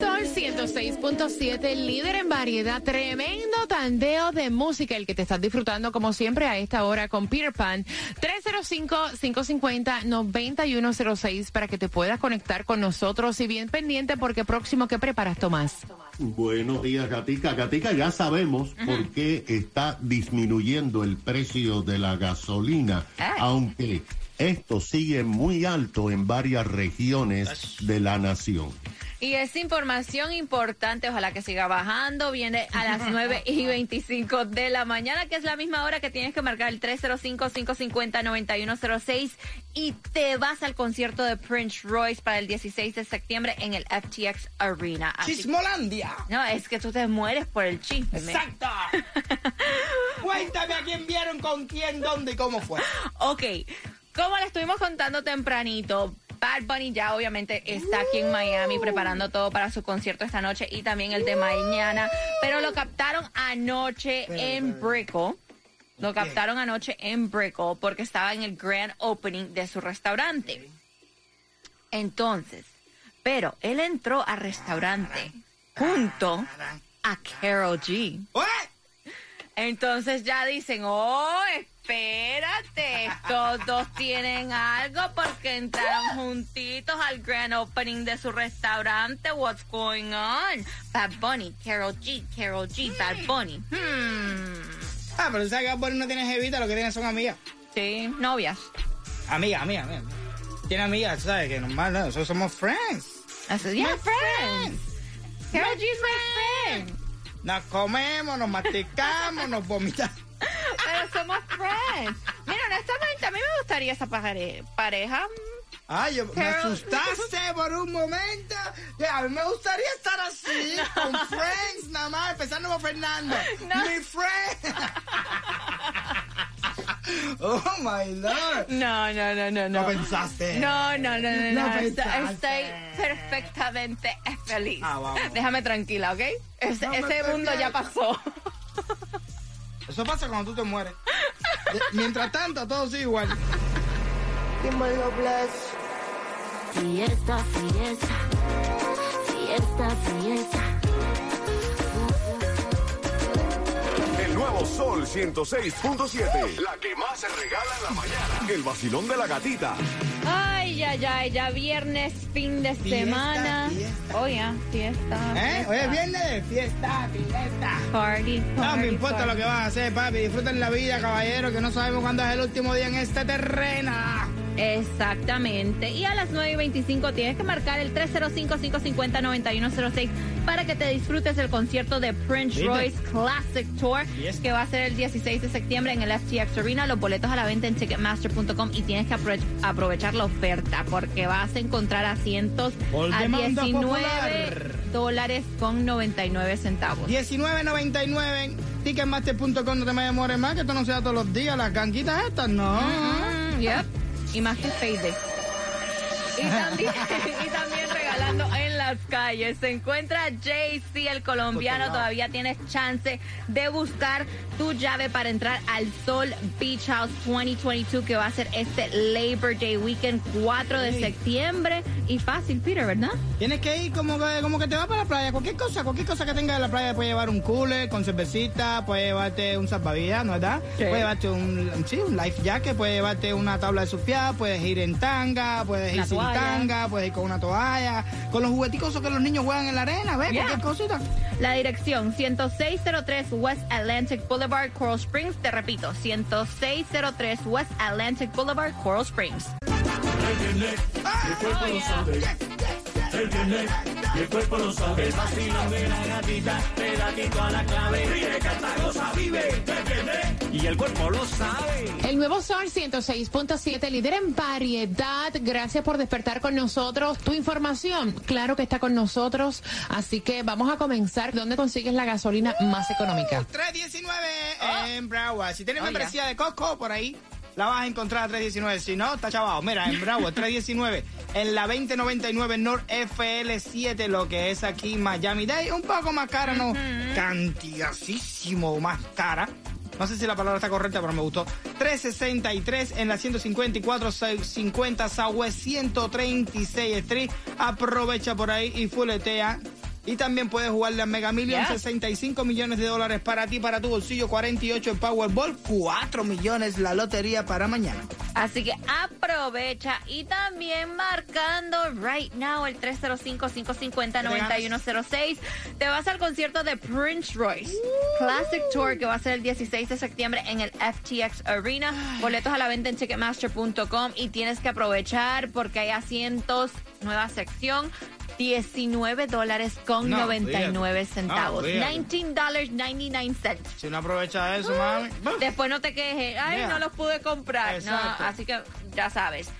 Sol 106.7, líder en variedad, tremendo tandeo de música, el que te estás disfrutando como siempre a esta hora con Peter Pan. 305-550-9106 para que te puedas conectar con nosotros y bien pendiente porque próximo, ¿qué preparas, Tomás? Buenos días, Gatica. Gatica, ya sabemos por qué está disminuyendo el precio de la gasolina, Ah. aunque esto sigue muy alto en varias regiones de la nación. Y es información importante, ojalá que siga bajando. Viene a las 9 y 25 de la mañana, que es la misma hora que tienes que marcar el 305-550-9106 y te vas al concierto de Prince Royce para el 16 de septiembre en el FTX Arena. Así- Chismolandia. no, es que tú te mueres por el chisme. Exacto. Cuéntame a quién vieron, con quién, dónde y cómo fue. Ok, como le estuvimos contando tempranito, Bad Bunny ya obviamente está aquí en Miami preparando todo para su concierto esta noche y también el de mañana, pero lo captaron anoche en Brickell. Lo captaron anoche en Brickell porque estaba en el grand opening de su restaurante. Entonces, pero él entró al restaurante junto a Carol G. Entonces ya dicen, oh, espérate, estos dos tienen algo porque entraron juntitos al grand opening de su restaurante. What's going on? Bad Bunny, Carol G, Carol G, Bad Bunny. Hmm. Ah, pero tú sabes que Bad Bunny no tiene jevita, lo que tiene son amigas. Sí, novias. Amigas, amigas, amigas. Tiene amigas, tú sabes que normal, no, nosotros somos friends. Así, yeah, friends. Carol G is my friend. Nos comemos, nos masticamos, nos vomitamos. Pero somos friends. Mira, honestamente, a mí me gustaría esa pare- pareja. Ay, yo, me asustaste por un momento. A mí me gustaría estar así, con friends nada más, empezando por Fernando. No. Mi friend. Oh, my Lord. No, no, no, no, No no. pensaste. No, no, no, no, No no. Estoy, pensaste. estoy perfectamente feliz. Ah, vamos. Déjame tranquila, ¿ok? Ese, No mundo ya pasó. Eso pasa cuando tú te mueres. De- mientras tanto, todo sigue igual. Fiesta, fiesta, fiesta, fiesta. Nuevo Sol 106.7. La que más se regala en la mañana. El vacilón de la gatita. Ay, ay, ay, ya viernes, fin de Fiesta, semana. fiesta. Oye, fiesta. ¿Eh? fiesta. Hoy es viernes fiesta, fiesta. Party, No me importa party. lo que vas a hacer, papi. Disfruten la vida, caballero, que no sabemos cuándo es el último día en este terreno. Exactamente. Y a las 9 y 25 tienes que marcar el 305-550-9106 para que te disfrutes del concierto de Prince. Royce Classic Tour, Yes. que va a ser el 16 de septiembre en el FTX Arena. Los boletos a la venta en Ticketmaster.com y tienes que aprove- aprovechar la oferta porque vas a encontrar asientos Por a demanda 19 popular. dólares con 99 centavos. 19.99 en Ticketmaster.com. No te me demores más, que esto no sea todos los días. Las ganquitas estas, no. Mm, yep. Y más que. Y también, y también regalando en las calles. Se encuentra JC, el colombiano. Todavía tienes chance de buscar tu llave para entrar al Sol Beach House 2022, que va a ser este Labor Day Weekend 4 de septiembre. Y fácil, Peter, ¿verdad? Tienes que ir como que, como que te vas para la playa. Cualquier cosa, cualquier cosa que tengas en la playa. Puedes llevar un cooler con cervecita, puedes llevarte un salvavidas, ¿no verdad? Sí. Puedes llevarte un, sí, un life jacket, puedes llevarte una tabla de surfear, puedes ir en tanga, puedes ir sin tanga, puedes ir con una toalla, con los jugueticos esos que los niños juegan en la arena, ¿ves? Yeah. Cualquier cosita. La dirección 10603 West Atlantic Boulevard, Coral Springs. Te repito, 10603 West Atlantic Boulevard, Coral Springs. Y el cuerpo lo sabe. El nuevo Sol 106.7, líder en variedad. Gracias por despertar con nosotros. Tu información, claro que está con nosotros. Así que vamos a comenzar. ¿Dónde consigues la gasolina más económica? 319 en Broward. Si tienes Oh, membresía de Costco, por ahí. La vas a encontrar a 319. Si no, está chavado. Mira, en Bravo, 319. En la 2099 North FL7, lo que es aquí Miami Day. Un poco más cara, no. Cantidadísimo más cara. No sé si la palabra está correcta, pero me gustó. 363 en la 154 50 Southwest 136 Street. Aprovecha por ahí y fuletea. Y también puedes jugar la Mega Million, Yeah. 65 millones de dólares para ti, para tu bolsillo, 48 el Powerball, 4 millones la lotería para mañana. Así que aprovecha y también marcando right now el 305-550-9106. Te vas al concierto de Prince Royce Classic Tour que va a ser el 16 de septiembre en el FTX Arena. Boletos a la venta en Ticketmaster.com y tienes que aprovechar porque hay asientos, nueva sección. 19 dólares con No, 99 fíjate. centavos. No, fíjate. 19 dólares 99 cents. Si no aprovecha eso, mami. Después no te quejes, ay, Yeah. no los pude comprar. Exacto. No, así que ya sabes.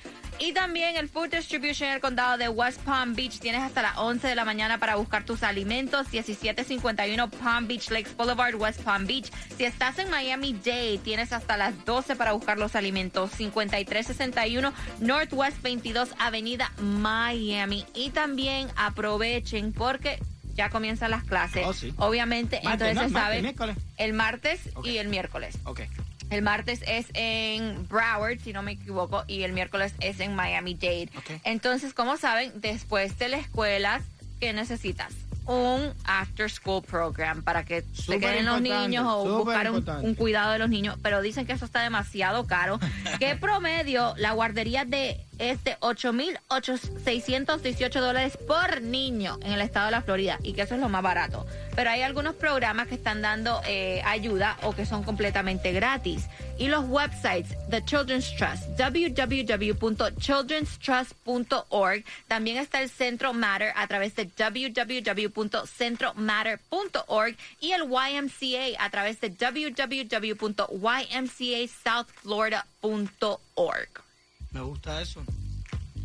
Y también el Food Distribution en el condado de West Palm Beach. Tienes hasta las 11 de la mañana para buscar tus alimentos. 1751 Palm Beach Lakes Boulevard, West Palm Beach. Si estás en Miami-Dade, tienes hasta las 12 para buscar los alimentos. 5361 Northwest 22 Avenida Miami. Y también aprovechen porque ya comienzan las clases. Oh, sí. Obviamente, Martes, entonces ¿no? se Martes, sabe miércoles. el martes y el miércoles. Ok. El martes es en Broward, si no me equivoco, y el miércoles es en Miami Dade. Entonces, como saben, después de la escuela, ¿qué necesitas? Un after school program para que se queden los niños o buscar un cuidado de los niños, pero dicen que eso está demasiado caro. ¿Qué promedio la guardería de es de 8.618 dólares por niño en el estado de la Florida y que eso es lo más barato. Pero hay algunos programas que están dando eh, ayuda o que son completamente gratis. Y los websites, The Children's Trust, www.childrenstrust.org. También está el Centro Matter a través de www.centromatter.org y el YMCA a través de www.ymcasouthflorida.org. Me gusta eso.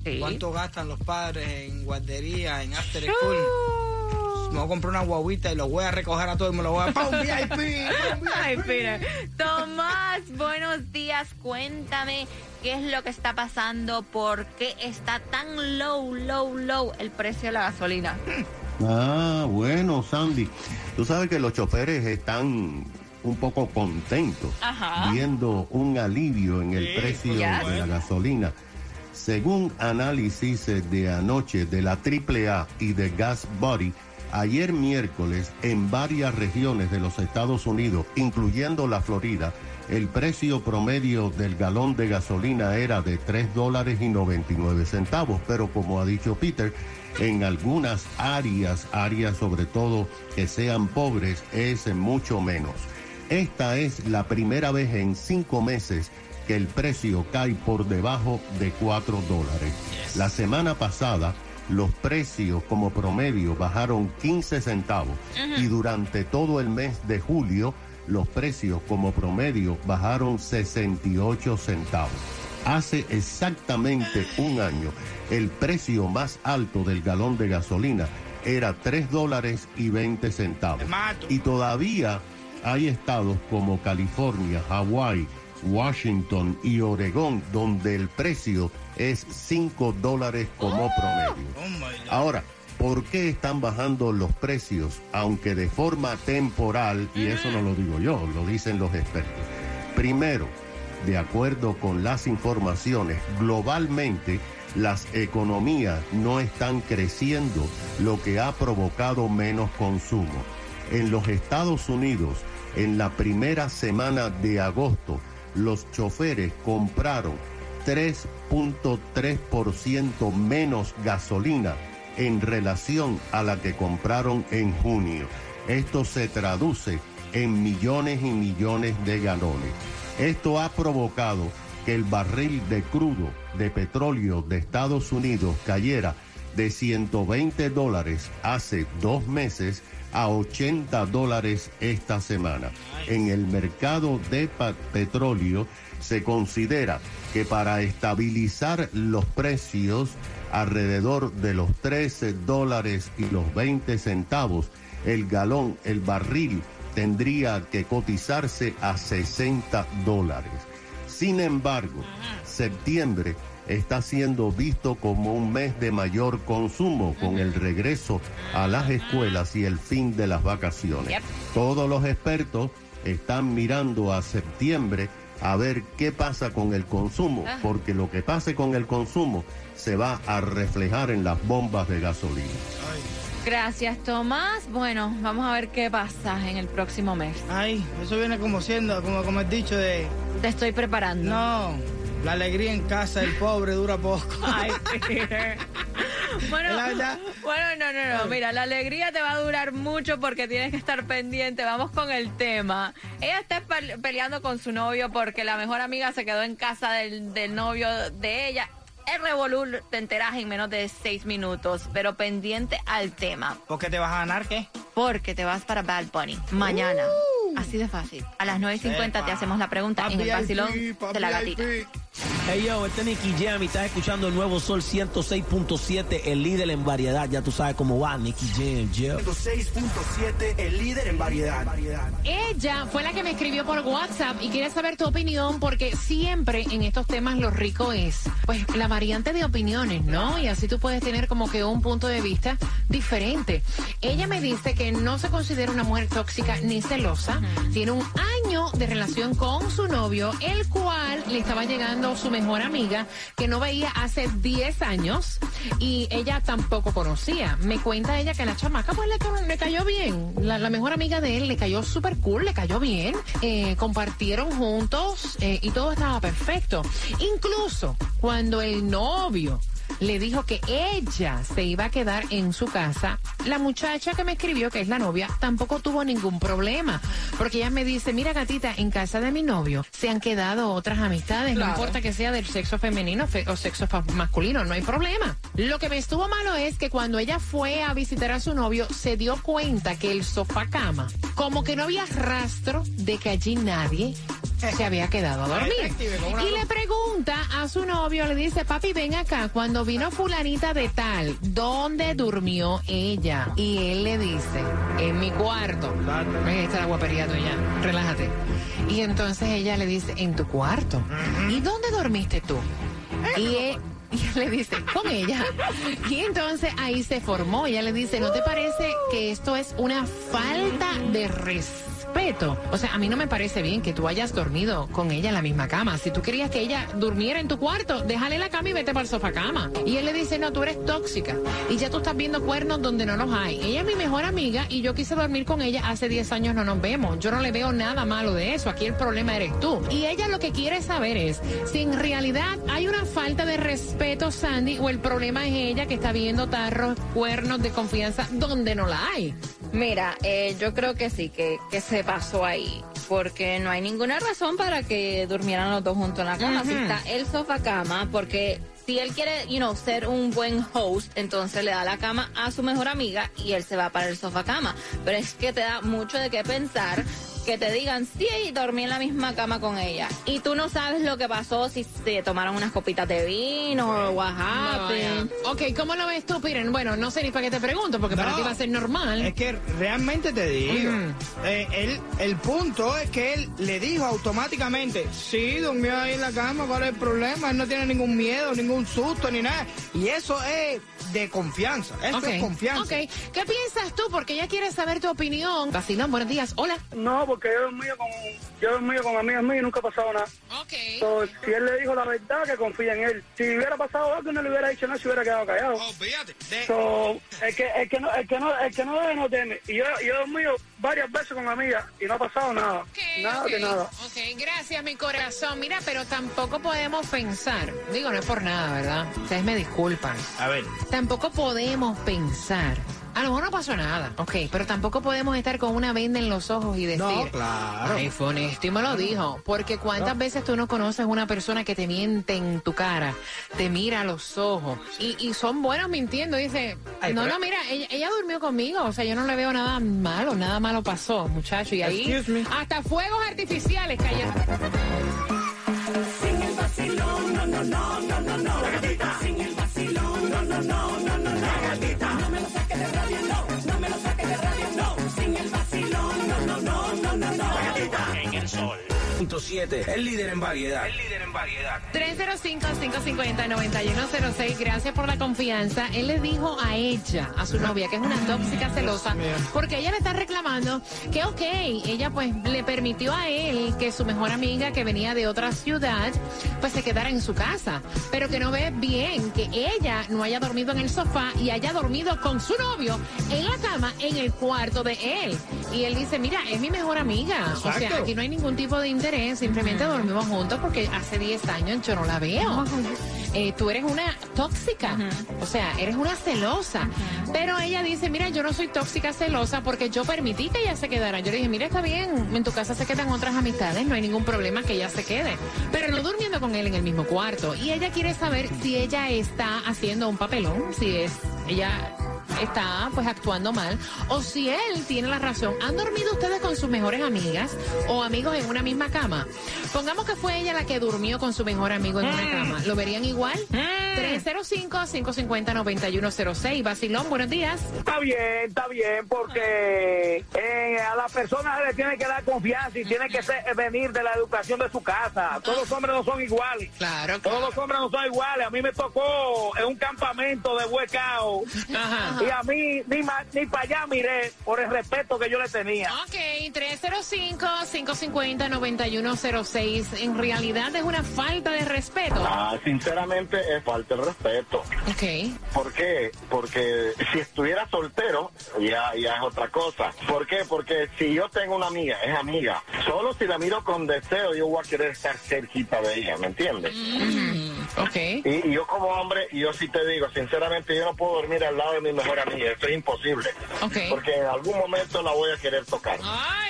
Sí. ¿Cuánto gastan los padres en guardería, en after school? Me voy a comprar una guaguita y lo voy a recoger a todo y me lo voy a... ¡Pum, VIP! Ay, Peter. Tomás, buenos días. Cuéntame qué es lo que está pasando, por qué está tan low, low, low el precio de la gasolina. Ah, bueno, Sandy. Tú sabes que los choferes están un poco contentos Ajá. viendo un alivio en el Sí, precio de la gasolina. Según análisis de anoche de la AAA y de Gas Body, ayer miércoles en varias regiones de los Estados Unidos, incluyendo la Florida, el precio promedio del galón de gasolina era de 3 dólares y 99 centavos, pero como ha dicho Peter, en algunas áreas, áreas sobre todo que sean pobres, es mucho menos. Esta es la primera vez en cinco meses que el precio cae por debajo de 4 dólares. La semana pasada, los precios como promedio bajaron 15 centavos y durante todo el mes de julio, los precios como promedio bajaron 68 centavos. Hace exactamente un año, el precio más alto del galón de gasolina era 3 dólares y 20 centavos. Y todavía hay estados como California, Hawái, Washington y Oregón donde el precio es 5 dólares como promedio. Oh. Ahora, ¿por qué están bajando los precios, aunque de forma temporal? Y eso no lo digo yo, lo dicen los expertos. Primero, de acuerdo con las informaciones, globalmente las economías no están creciendo, lo que ha provocado menos consumo. En los Estados Unidos, en la primera semana de agosto, los choferes compraron 3.3% menos gasolina en relación a la que compraron en junio. Esto se traduce en millones y millones de galones. Esto ha provocado que el barril de crudo de petróleo de Estados Unidos cayera de 120 dólares hace dos meses a 80 dólares esta semana. En el mercado de petróleo se considera que para estabilizar los precios alrededor de los 13 dólares y los 20 centavos, el galón, el barril tendría que cotizarse a 60 dólares. Sin embargo, septiembre está siendo visto como un mes de mayor consumo con el regreso a las escuelas y el fin de las vacaciones. Todos los expertos están mirando a septiembre a ver qué pasa con el consumo, porque lo que pase con el consumo se va a reflejar en las bombas de gasolina. Gracias, Tomás. Bueno, vamos a ver qué pasa en el próximo mes. Ay, eso viene como siendo, como, como el dicho de, Te estoy preparando. no, la alegría en casa del pobre dura poco. Ay, Peter. Bueno, bueno, no, no, no. Mira, la alegría te va a durar mucho porque tienes que estar pendiente. Vamos con el tema. Ella está pe- peleando con su novio porque la mejor amiga se quedó en casa del, del novio de ella. El revolú te enteras en menos de seis minutos, pero pendiente al tema. ¿Por qué te vas a ganar qué? Porque te vas para Bad Bunny mañana. Así de fácil. A las 9.50 te hacemos la pregunta en el vacilón de la gatita. Hey yo, este es Nicky Jam y estás escuchando el nuevo Sol 106.7, el líder en variedad. Ya tú sabes cómo va, Nicky Jam, yo. 106.7, el líder en variedad. Ella fue la que me escribió por WhatsApp y quiere saber tu opinión porque siempre en estos temas lo rico es, pues, la variante de opiniones, ¿no? Y así tú puedes tener como que un punto de vista diferente. Ella me dice que no se considera una mujer tóxica ni celosa. Tiene un año de relación con su novio, el cual le estaba llegando su mejor amiga que no veía hace 10 años y ella tampoco conocía. Me cuenta ella que la chamaca pues le, ca- le cayó bien. La, la mejor amiga de él le cayó súper cool, le cayó bien. Eh, compartieron juntos eh, y todo estaba perfecto. Incluso cuando el novio le dijo que ella se iba a quedar en su casa. La muchacha que me escribió, que es la novia, tampoco tuvo ningún problema. Porque ella me dice, mira gatita, en casa de mi novio se han quedado otras amistades, no importa que sea del sexo femenino fe- o sexo masculino, no hay problema. Lo que me estuvo malo es que cuando ella fue a visitar a su novio, se dio cuenta que el sofá cama, como que no había rastro de que allí nadie se había quedado a dormir. Y le pregunta a su novio, le dice, papi, ven acá, cuando vino fulanita de tal, ¿dónde durmió ella? Y él le dice, en mi cuarto. Ven, esta es la guapería tuya, relájate. Y entonces ella le dice, en tu cuarto. ¿Y dónde dormiste tú? Y él, y él le dice, con ella. Y entonces ahí se formó. Ella le dice, ¿no te parece que esto es una falta de respeto? O sea, a mí no me parece bien que tú hayas dormido con ella en la misma cama. Si tú querías que ella durmiera en tu cuarto, déjale la cama y vete para el sofá cama. Y él le dice, no, tú eres tóxica. Y ya tú estás viendo cuernos donde no los hay. Ella es mi mejor amiga y yo quise dormir con ella hace 10 años, no nos vemos. Yo no le veo nada malo de eso. Aquí el problema eres tú. Y ella lo que quiere saber es si en realidad hay una falta de respeto, Sandy, o el problema es ella que está viendo tarros, cuernos de confianza donde no la hay. Mira, eh, yo creo que sí, que, que se pasó ahí. Porque no hay ninguna razón para que durmieran los dos juntos en la cama. Si está el sofá cama, porque si él quiere, you know, ser un buen host, entonces le da la cama a su mejor amiga y él se va para el sofá cama. Pero es que te da mucho de qué pensar que te digan, sí, dormí en la misma cama con ella. Y tú no sabes lo que pasó, si se tomaron unas copitas de vino o what No, happened. ya. ok, ¿cómo lo ves tú, Piren? Bueno, no sé ni para qué te pregunto, porque para No. ti va a ser normal. Es que realmente te digo, Mm. eh, él, el punto es que él le dijo automáticamente, sí, durmió ahí en la cama, ¿cuál es el problema? Él no tiene ningún miedo, ningún susto, ni nada. Y eso es de confianza, eso es confianza. ok. ¿Qué piensas tú? Porque ella quiere saber tu opinión. Vacilón, buenos días. Hola. No, porque yo he dormido con, yo he dormido con amigas mías y nunca ha pasado nada. Ok. So, si él le dijo la verdad, que confía en él. Si hubiera pasado algo, no le hubiera dicho nada, se hubiera quedado callado. Fíjate. De- So, el que, el que no, el que no, el que no debe no teme. Y yo, yo he dormido varias veces con amigas y no ha pasado nada. Ok, nada ok, de nada. Ok, gracias, mi corazón. Mira, pero tampoco podemos pensar. Digo, no es por nada, ¿verdad? Ustedes me disculpan. A ver, Tampoco podemos pensar. A lo mejor no pasó nada, ok, pero tampoco podemos estar con una venda en los ojos y decir, No, claro. ay, fue honesto y me lo dijo. Porque cuántas veces tú no conoces una persona que te miente en tu cara, te mira a los ojos y, y son buenos mintiendo. Dice, Ay, no, pero- no, mira, ella, ella durmió conmigo, o sea, yo no le veo nada malo, nada malo pasó, muchacho. Y ahí, Excuse me. hasta fuegos artificiales cayeron. 106.7, el líder en variedad. El líder en variedad. 305-550-9106. Gracias por la confianza. Él le dijo a ella, a su novia, que es una tóxica celosa, porque ella le está reclamando que, ok, ella pues le permitió a él que su mejor amiga que venía de otra ciudad, pues se quedara en su casa, pero que no ve bien que ella no haya dormido en el sofá y haya dormido con su novio en la cama en el cuarto de él. Y él dice, mira, es mi mejor amiga. O sea, aquí no hay ningún tipo de interés, simplemente dormimos juntos porque hace 10 años yo no la veo. Eh, tú eres una tóxica, o sea, eres una celosa. Pero ella dice, mira, yo no soy tóxica celosa porque yo permití que ella se quedara. Yo le dije, mira, está bien, en tu casa se quedan otras amistades, no hay ningún problema que ella se quede. Pero no durmiendo con él en el mismo cuarto. Y ella quiere saber si ella está haciendo un papelón, si es, ella está pues actuando mal o si él tiene la razón. ¿Han dormido ustedes con sus mejores amigas o amigos en una misma cama? Pongamos que fue ella la que durmió con su mejor amigo en una cama. ¿Lo verían igual? 305-550-9106. Basilón, buenos días. Está bien, está bien, porque eh, a la persona se le tiene que dar confianza y tiene que ser- venir de la educación de su casa. Todos los hombres no son iguales. Claro, Todos los hombres no son iguales. A mí me tocó en un campamento de huecao Ajá. y a mí ni, ni para allá miré por el respeto que yo le tenía. Ok, 305-550-9106. En realidad es una falta de respeto. Ah, sinceramente es falta de respeto. Ok. ¿Por qué? Porque si estuviera soltero, ya, ya es otra cosa. ¿Por qué? Porque si yo tengo una amiga, es amiga. Solo si la miro con deseo, yo voy a querer estar cerquita de ella, ¿me entiendes? Ok. Y, y yo como hombre, yo sí te digo, sinceramente, yo no puedo dormir al lado de mi mejor amiga. Esto es imposible. Ok. Porque en algún momento la voy a querer tocar. Ay,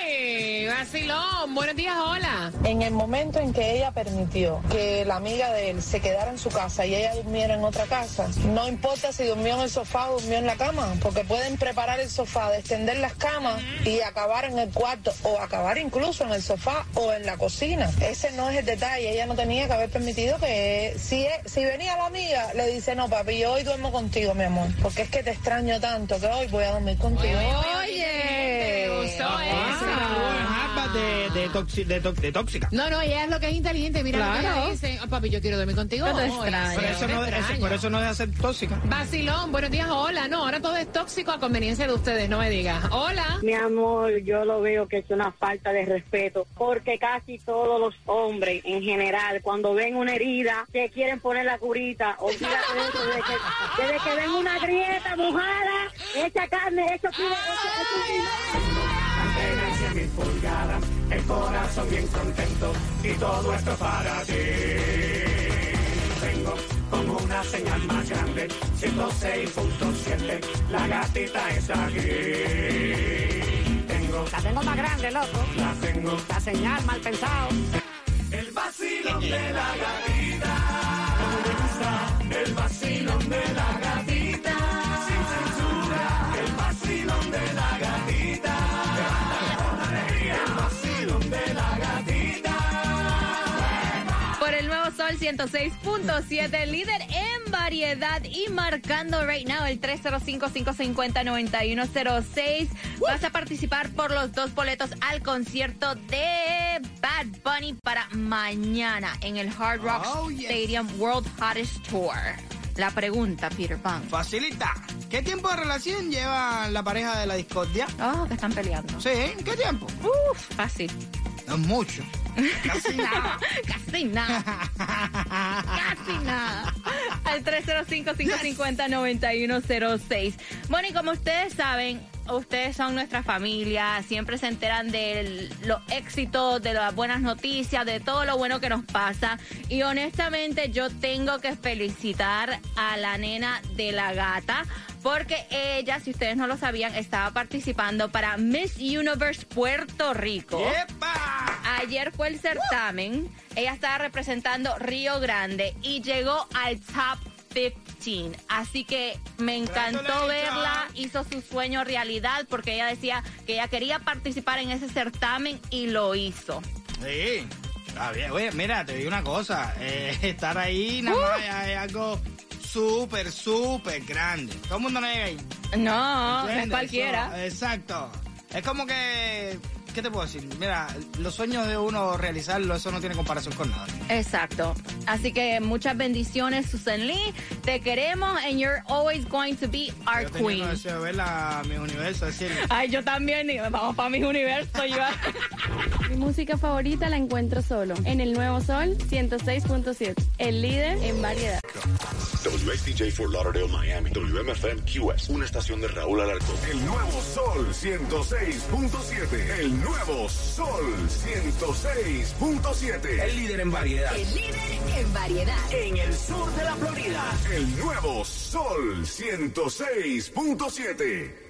vacilón. Buenos días, hola. En el momento en que ella permitió que la amiga de él se quedara en su casa y ella durmiera en otra casa, no importa si durmió en el sofá o durmió en la cama, porque pueden preparar el sofá, extender las camas y acabar en el cuarto o acabar incluso en el sofá o en la cocina. Ese no es el detalle. Ella no tenía que haber permitido que si, e- si venía la amiga, le dice, no, papi, yo hoy duermo contigo, mi amor, porque es que te extraño tanto que hoy voy a dormir contigo. Me gustó Ah, esa. Harvard de, de, toxi- de, to- de tóxica. No, no, ella es lo que es inteligente. Mira lo que Claro. ella dice. "Ah, papi, yo quiero dormir contigo. Yo te hoy". extraño. Por eso, no, eso- extraño. por eso no deja ser tóxica. Vacilón, buenos días, hola. No, ahora todo es tóxico a conveniencia de ustedes, no me digas. Hola. Mi amor, yo lo veo que es una falta de respeto, porque casi todos los hombres en general, cuando ven una herida, se quieren poner la curita. Olvídate de eso, desde que, desde que ven una grieta mojada, echa carne, eso pide, eso, eso mil pulgadas, el corazón bien contento y todo esto para ti. Tengo como una señal más grande, 106.7, la gatita está aquí. Tengo, La tengo más grande, loco. la tengo, La señal mal pensado. el vacilón de la gatita. El vacilón de la gatita. 106.7, líder en variedad y marcando right now el 305-550-9106. Vas a participar por los dos boletos al concierto de Bad Bunny para mañana en el Hard Rock Oh, yes. Stadium World Hottest Tour. La pregunta, Peter Pan. Facilita. ¿Qué tiempo de relación lleva la pareja de la discordia? Oh, que están peleando. Sí, ¿qué tiempo? Uf, fácil. No mucho. Casi nada. Casi nada. Casi nada. Al 305-550-9106. Bueno, y como ustedes saben, ustedes son nuestra familia, siempre se enteran de los éxitos, de las buenas noticias, de todo lo bueno que nos pasa. Y honestamente yo tengo que felicitar a la nena de la gata. Porque ella, si ustedes no lo sabían, estaba participando para Miss Universe Puerto Rico. ¡Epa! Ayer fue el certamen. Ella estaba representando Río Grande y llegó al top 15. Así que me encantó verla. Hizo su sueño realidad porque ella decía que ella quería participar en ese certamen y lo hizo. Sí. Está bien. Oye, mira, te digo una cosa. eh, estar ahí nada más es- es algo súper, súper grande. Todo el mundo no llega ahí. No, no es cualquiera. Eso, exacto. Es como que ¿qué te puedo decir? Mira, los sueños de uno realizarlo, eso no tiene comparación con nada. Exacto. Así que muchas bendiciones, Susan Lee. Te queremos and you're always going to be our Yo queen. deseo de ver la, mi universo, Ay, yo también. y Vamos para mis universos. Yo. Mi música favorita la encuentro solo en el Nuevo Sol 106.7, el líder en variedad. WSTJ for Lauderdale, Miami. WMFM QS. Una estación de Raúl Alarcón. El nuevo Sol 106.7. El nuevo Sol 106.7. El líder en variedad. El líder en variedad. En el sur de la Florida. El nuevo Sol 106.7.